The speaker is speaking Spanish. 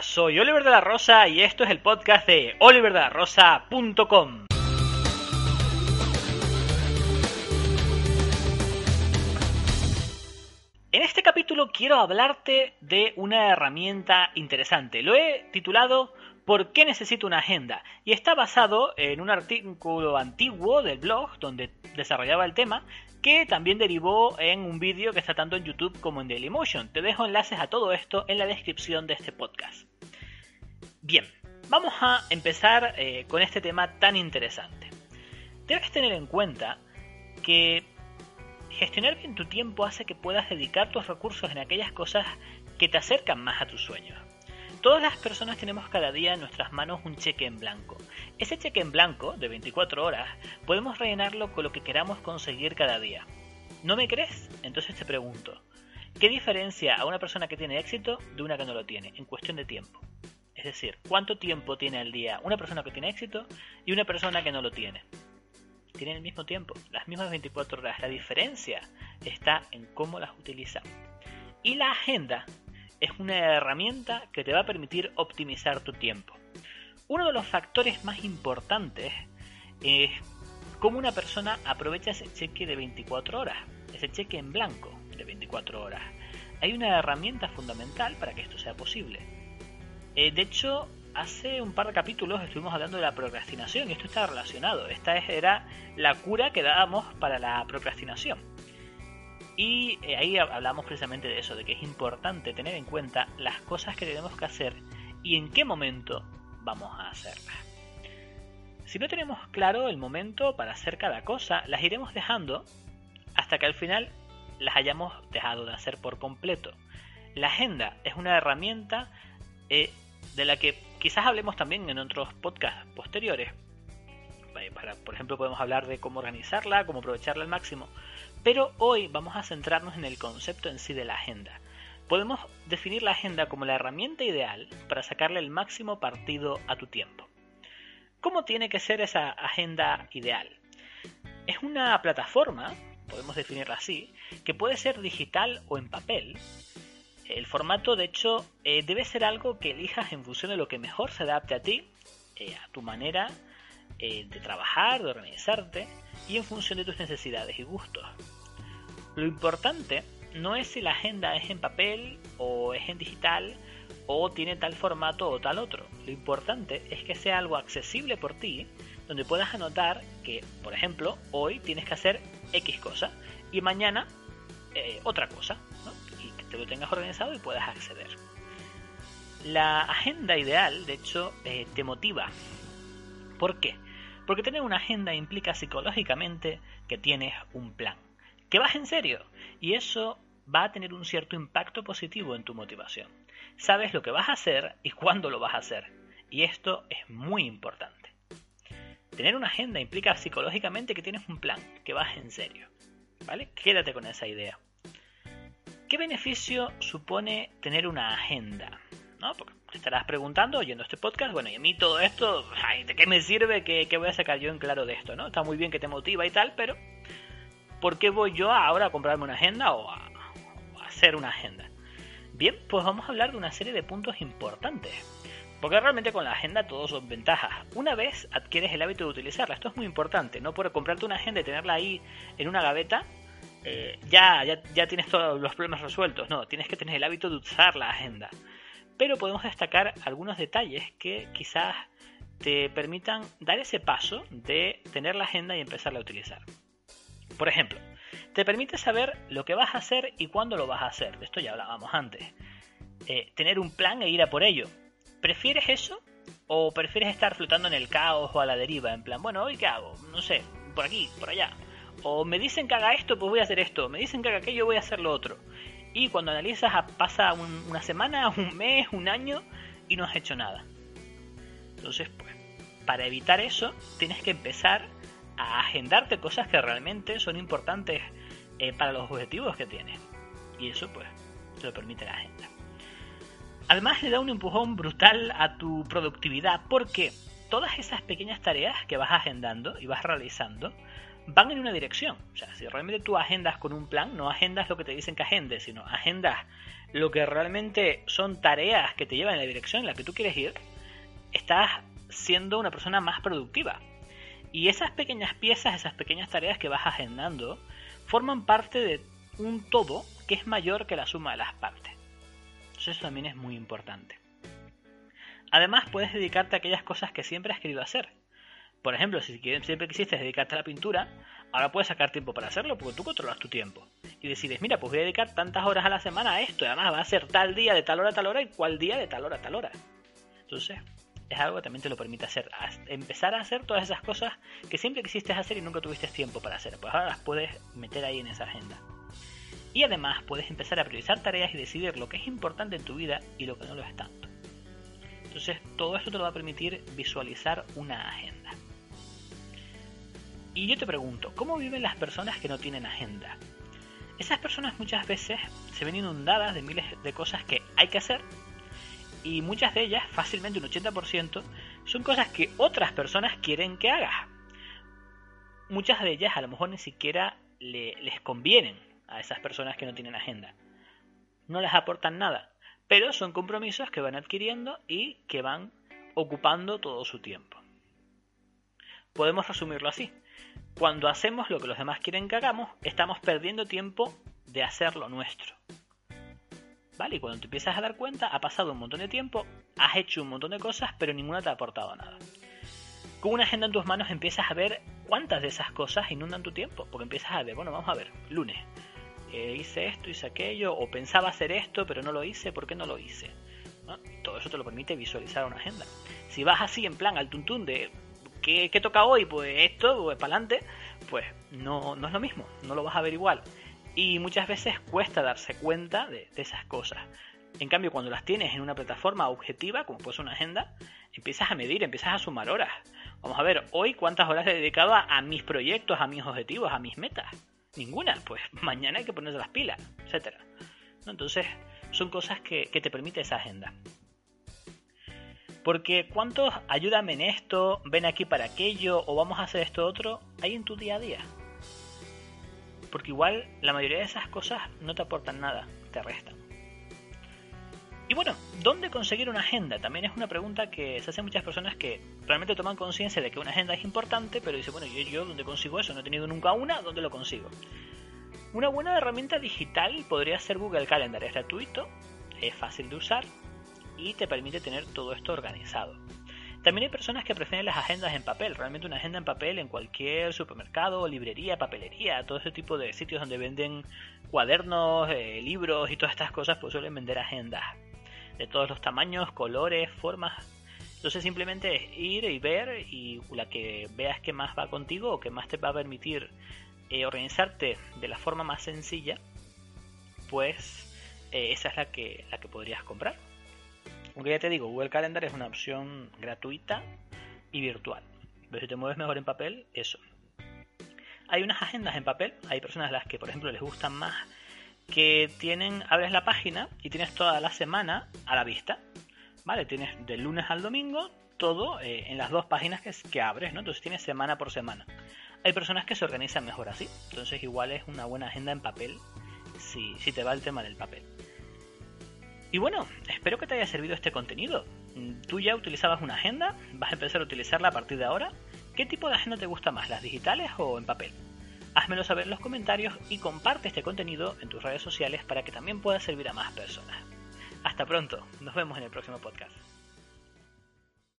Soy Oliver de la Rosa y esto es el podcast de oliverdelarosa.com. En este capítulo quiero hablarte de una herramienta interesante. Lo he titulado ¿Por qué necesito una agenda? Y está basado en un artículo antiguo del blog donde desarrollaba el tema que también derivó en un vídeo que está tanto en YouTube como en Dailymotion. Te dejo enlaces a todo esto en la descripción de este podcast. Bien, vamos a empezar eh, con este tema tan interesante. Debes tener en cuenta que gestionar bien tu tiempo hace que puedas dedicar tus recursos en aquellas cosas que te acercan más a tus sueños. Todas las personas tenemos cada día en nuestras manos un cheque en blanco. Ese cheque en blanco, de 24 horas, podemos rellenarlo con lo que queramos conseguir cada día. ¿No me crees? Entonces te pregunto, ¿qué diferencia a una persona que tiene éxito de una que no lo tiene en cuestión de tiempo? Es decir, ¿cuánto tiempo tiene al día una persona que tiene éxito y una persona que no lo tiene? Tienen el mismo tiempo, las mismas 24 horas. La diferencia está en cómo las utiliza. Y la agenda es una herramienta que te va a permitir optimizar tu tiempo. Uno de los factores más importantes es cómo una persona aprovecha ese cheque de 24 horas, ese cheque en blanco de 24 horas. Hay una herramienta fundamental para que esto sea posible. Eh, de hecho, hace un par de capítulos estuvimos hablando de la procrastinación y esto está relacionado. Esta era la cura que dábamos para la procrastinación. Y eh, ahí hablamos precisamente de eso, de que es importante tener en cuenta las cosas que tenemos que hacer y en qué momento vamos a hacerlas. Si no tenemos claro el momento para hacer cada cosa, las iremos dejando hasta que al final las hayamos dejado de hacer por completo. La agenda es una herramienta eh, de la que quizás hablemos también en otros podcasts posteriores. Para, por ejemplo, podemos hablar de cómo organizarla, cómo aprovecharla al máximo. Pero hoy vamos a centrarnos en el concepto en sí de la agenda. Podemos definir la agenda como la herramienta ideal para sacarle el máximo partido a tu tiempo. ¿Cómo tiene que ser esa agenda ideal? Es una plataforma, podemos definirla así, que puede ser digital o en papel. El formato, de hecho, eh, debe ser algo que elijas en función de lo que mejor se adapte a ti, eh, a tu manera eh, de trabajar, de organizarte y en función de tus necesidades y gustos. Lo importante no es si la agenda es en papel o es en digital o tiene tal formato o tal otro. Lo importante es que sea algo accesible por ti, donde puedas anotar que, por ejemplo, hoy tienes que hacer X cosa y mañana eh, otra cosa, y que te lo tengas organizado y puedas acceder. La agenda ideal, de hecho, eh, te motiva. ¿Por qué? Porque tener una agenda implica psicológicamente que tienes un plan que vas en serio. Y eso va a tener un cierto impacto positivo en tu motivación. Sabes lo que vas a hacer y cuándo lo vas a hacer. Y esto es muy importante. Tener una agenda implica psicológicamente que tienes un plan, que vas en serio. ¿Vale? Quédate con esa idea. ¿Qué beneficio supone tener una agenda? ¿No? Porque te estarás preguntando, oyendo este podcast, bueno, y a mí todo esto, ¿de qué me sirve? ¿Qué, ¿Qué voy a sacar yo en claro de esto? ¿no? Está muy bien que te motiva y tal, pero ¿por qué voy yo ahora a comprarme una agenda o a, hacer una agenda? Bien, pues vamos a hablar de una serie de puntos importantes. Porque realmente con la agenda todos son ventajas. Una vez adquieres el hábito de utilizarla, esto es muy importante, no por comprarte una agenda y tenerla ahí en una gaveta, eh, ya, ya, ya tienes todos los problemas resueltos. No, tienes que tener el hábito de usar la agenda. Pero podemos destacar algunos detalles que quizás te permitan dar ese paso de tener la agenda y empezarla a utilizar. Por ejemplo, te permite saber lo que vas a hacer y cuándo lo vas a hacer. De esto ya hablábamos antes. Eh, tener un plan e ir a por ello. ¿Prefieres eso? ¿O prefieres estar flotando en el caos o a la deriva? En plan, bueno, ¿hoy qué hago? No sé, por aquí, por allá. O me dicen que haga esto, pues voy a hacer esto. Me dicen que haga aquello, voy a hacer lo otro. Y cuando analizas, pasa una semana, un mes, un año y no has hecho nada. Entonces, pues, para evitar eso, tienes que empezar a agendarte cosas que realmente son importantes eh, para los objetivos que tienes. Y eso pues te lo permite la agenda. Además le da un empujón brutal a tu productividad porque todas esas pequeñas tareas que vas agendando y vas realizando van en una dirección. O sea, si realmente tú agendas con un plan, no agendas lo que te dicen que agendes, sino agendas lo que realmente son tareas que te llevan en la dirección en la que tú quieres ir, estás siendo una persona más productiva. Y esas pequeñas piezas, esas pequeñas tareas que vas agendando, forman parte de un todo que es mayor que la suma de las partes. Entonces eso también es muy importante. Además, puedes dedicarte a aquellas cosas que siempre has querido hacer. Por ejemplo, si siempre quisiste dedicarte a la pintura, ahora puedes sacar tiempo para hacerlo porque tú controlas tu tiempo. Y decides, mira, pues voy a dedicar tantas horas a la semana a esto, y además va a ser tal día de tal hora a tal hora y cual día de tal hora a tal hora. Entonces, es algo que también te lo permite hacer. Empezar a hacer todas esas cosas que siempre quisiste hacer y nunca tuviste tiempo para hacer. Pues ahora las puedes meter ahí en esa agenda. Y además puedes empezar a priorizar tareas y decidir lo que es importante en tu vida y lo que no lo es tanto. Entonces todo esto te lo va a permitir visualizar una agenda. Y yo te pregunto, ¿cómo viven las personas que no tienen agenda? Esas personas muchas veces se ven inundadas de miles de cosas que hay que hacer y muchas de ellas, fácilmente un 80%, son cosas que otras personas quieren que hagas. Muchas de ellas a lo mejor ni siquiera les convienen a esas personas que no tienen agenda. No les aportan nada, pero son compromisos que van adquiriendo y que van ocupando todo su tiempo. Podemos resumirlo así. Cuando hacemos lo que los demás quieren que hagamos, estamos perdiendo tiempo de hacer lo nuestro. ¿Vale? Y cuando te empiezas a dar cuenta, ha pasado un montón de tiempo, has hecho un montón de cosas, pero ninguna te ha aportado nada. Con una agenda en tus manos empiezas a ver cuántas de esas cosas inundan tu tiempo, porque empiezas a ver, bueno, vamos a ver, lunes, eh, hice esto, hice aquello, o pensaba hacer esto, pero no lo hice, ¿por qué no lo hice? Todo eso te lo permite visualizar una agenda. Si vas así en plan al tuntún de ¿qué, toca hoy? Pues esto, pues para adelante, pues no, no es lo mismo, no lo vas a ver igual. Y muchas veces cuesta darse cuenta de, esas cosas. En cambio, cuando las tienes en una plataforma objetiva, como puede ser una agenda, empiezas a medir, empiezas a sumar horas. Vamos a ver, hoy cuántas horas he dedicado a mis proyectos, a mis objetivos, a mis metas. Ninguna, pues mañana hay que ponerse las pilas, etcétera. Entonces, son cosas que, que te permite esa agenda. Porque cuántos ayúdame en esto, ven aquí para aquello, o vamos a hacer esto otro, hay en tu día a día. Porque igual la mayoría de esas cosas no te aportan nada, te restan. Y bueno, ¿dónde conseguir una agenda? También es una pregunta que se hacen muchas personas que realmente toman conciencia de que una agenda es importante, pero dicen, bueno, yo, yo ¿dónde consigo eso? No he tenido nunca una, ¿dónde lo consigo? Una buena herramienta digital podría ser Google Calendar. Es gratuito, es fácil de usar y te permite tener todo esto organizado. También hay personas que prefieren las agendas en papel. Realmente una agenda en papel en cualquier supermercado, librería, papelería, todo ese tipo de sitios donde venden cuadernos, eh, libros y todas estas cosas, pues suelen vender agendas de todos los tamaños, colores, formas. Entonces simplemente es ir y ver y la que veas que más va contigo o que más te va a permitir eh, organizarte de la forma más sencilla, pues eh, esa es la que, la que podrías comprar. Aunque ya te digo, Google Calendar es una opción gratuita y virtual. Pero si te mueves mejor en papel, eso. Hay unas agendas en papel, hay personas a las que, por ejemplo, les gustan más, que tienen, abres la página y tienes toda la semana a la vista. ¿Vale? Tienes del lunes al domingo todo eh, en las dos páginas que, que abres, ¿no? Entonces tienes semana por semana. Hay personas que se organizan mejor así. Entonces igual es una buena agenda en papel si, si te va el tema del papel. Y bueno, espero que te haya servido este contenido. ¿Tú ya utilizabas una agenda? ¿Vas a empezar a utilizarla a partir de ahora? ¿Qué tipo de agenda te gusta más, las digitales o en papel? Házmelo saber en los comentarios y comparte este contenido en tus redes sociales para que también pueda servir a más personas. Hasta pronto, nos vemos en el próximo podcast.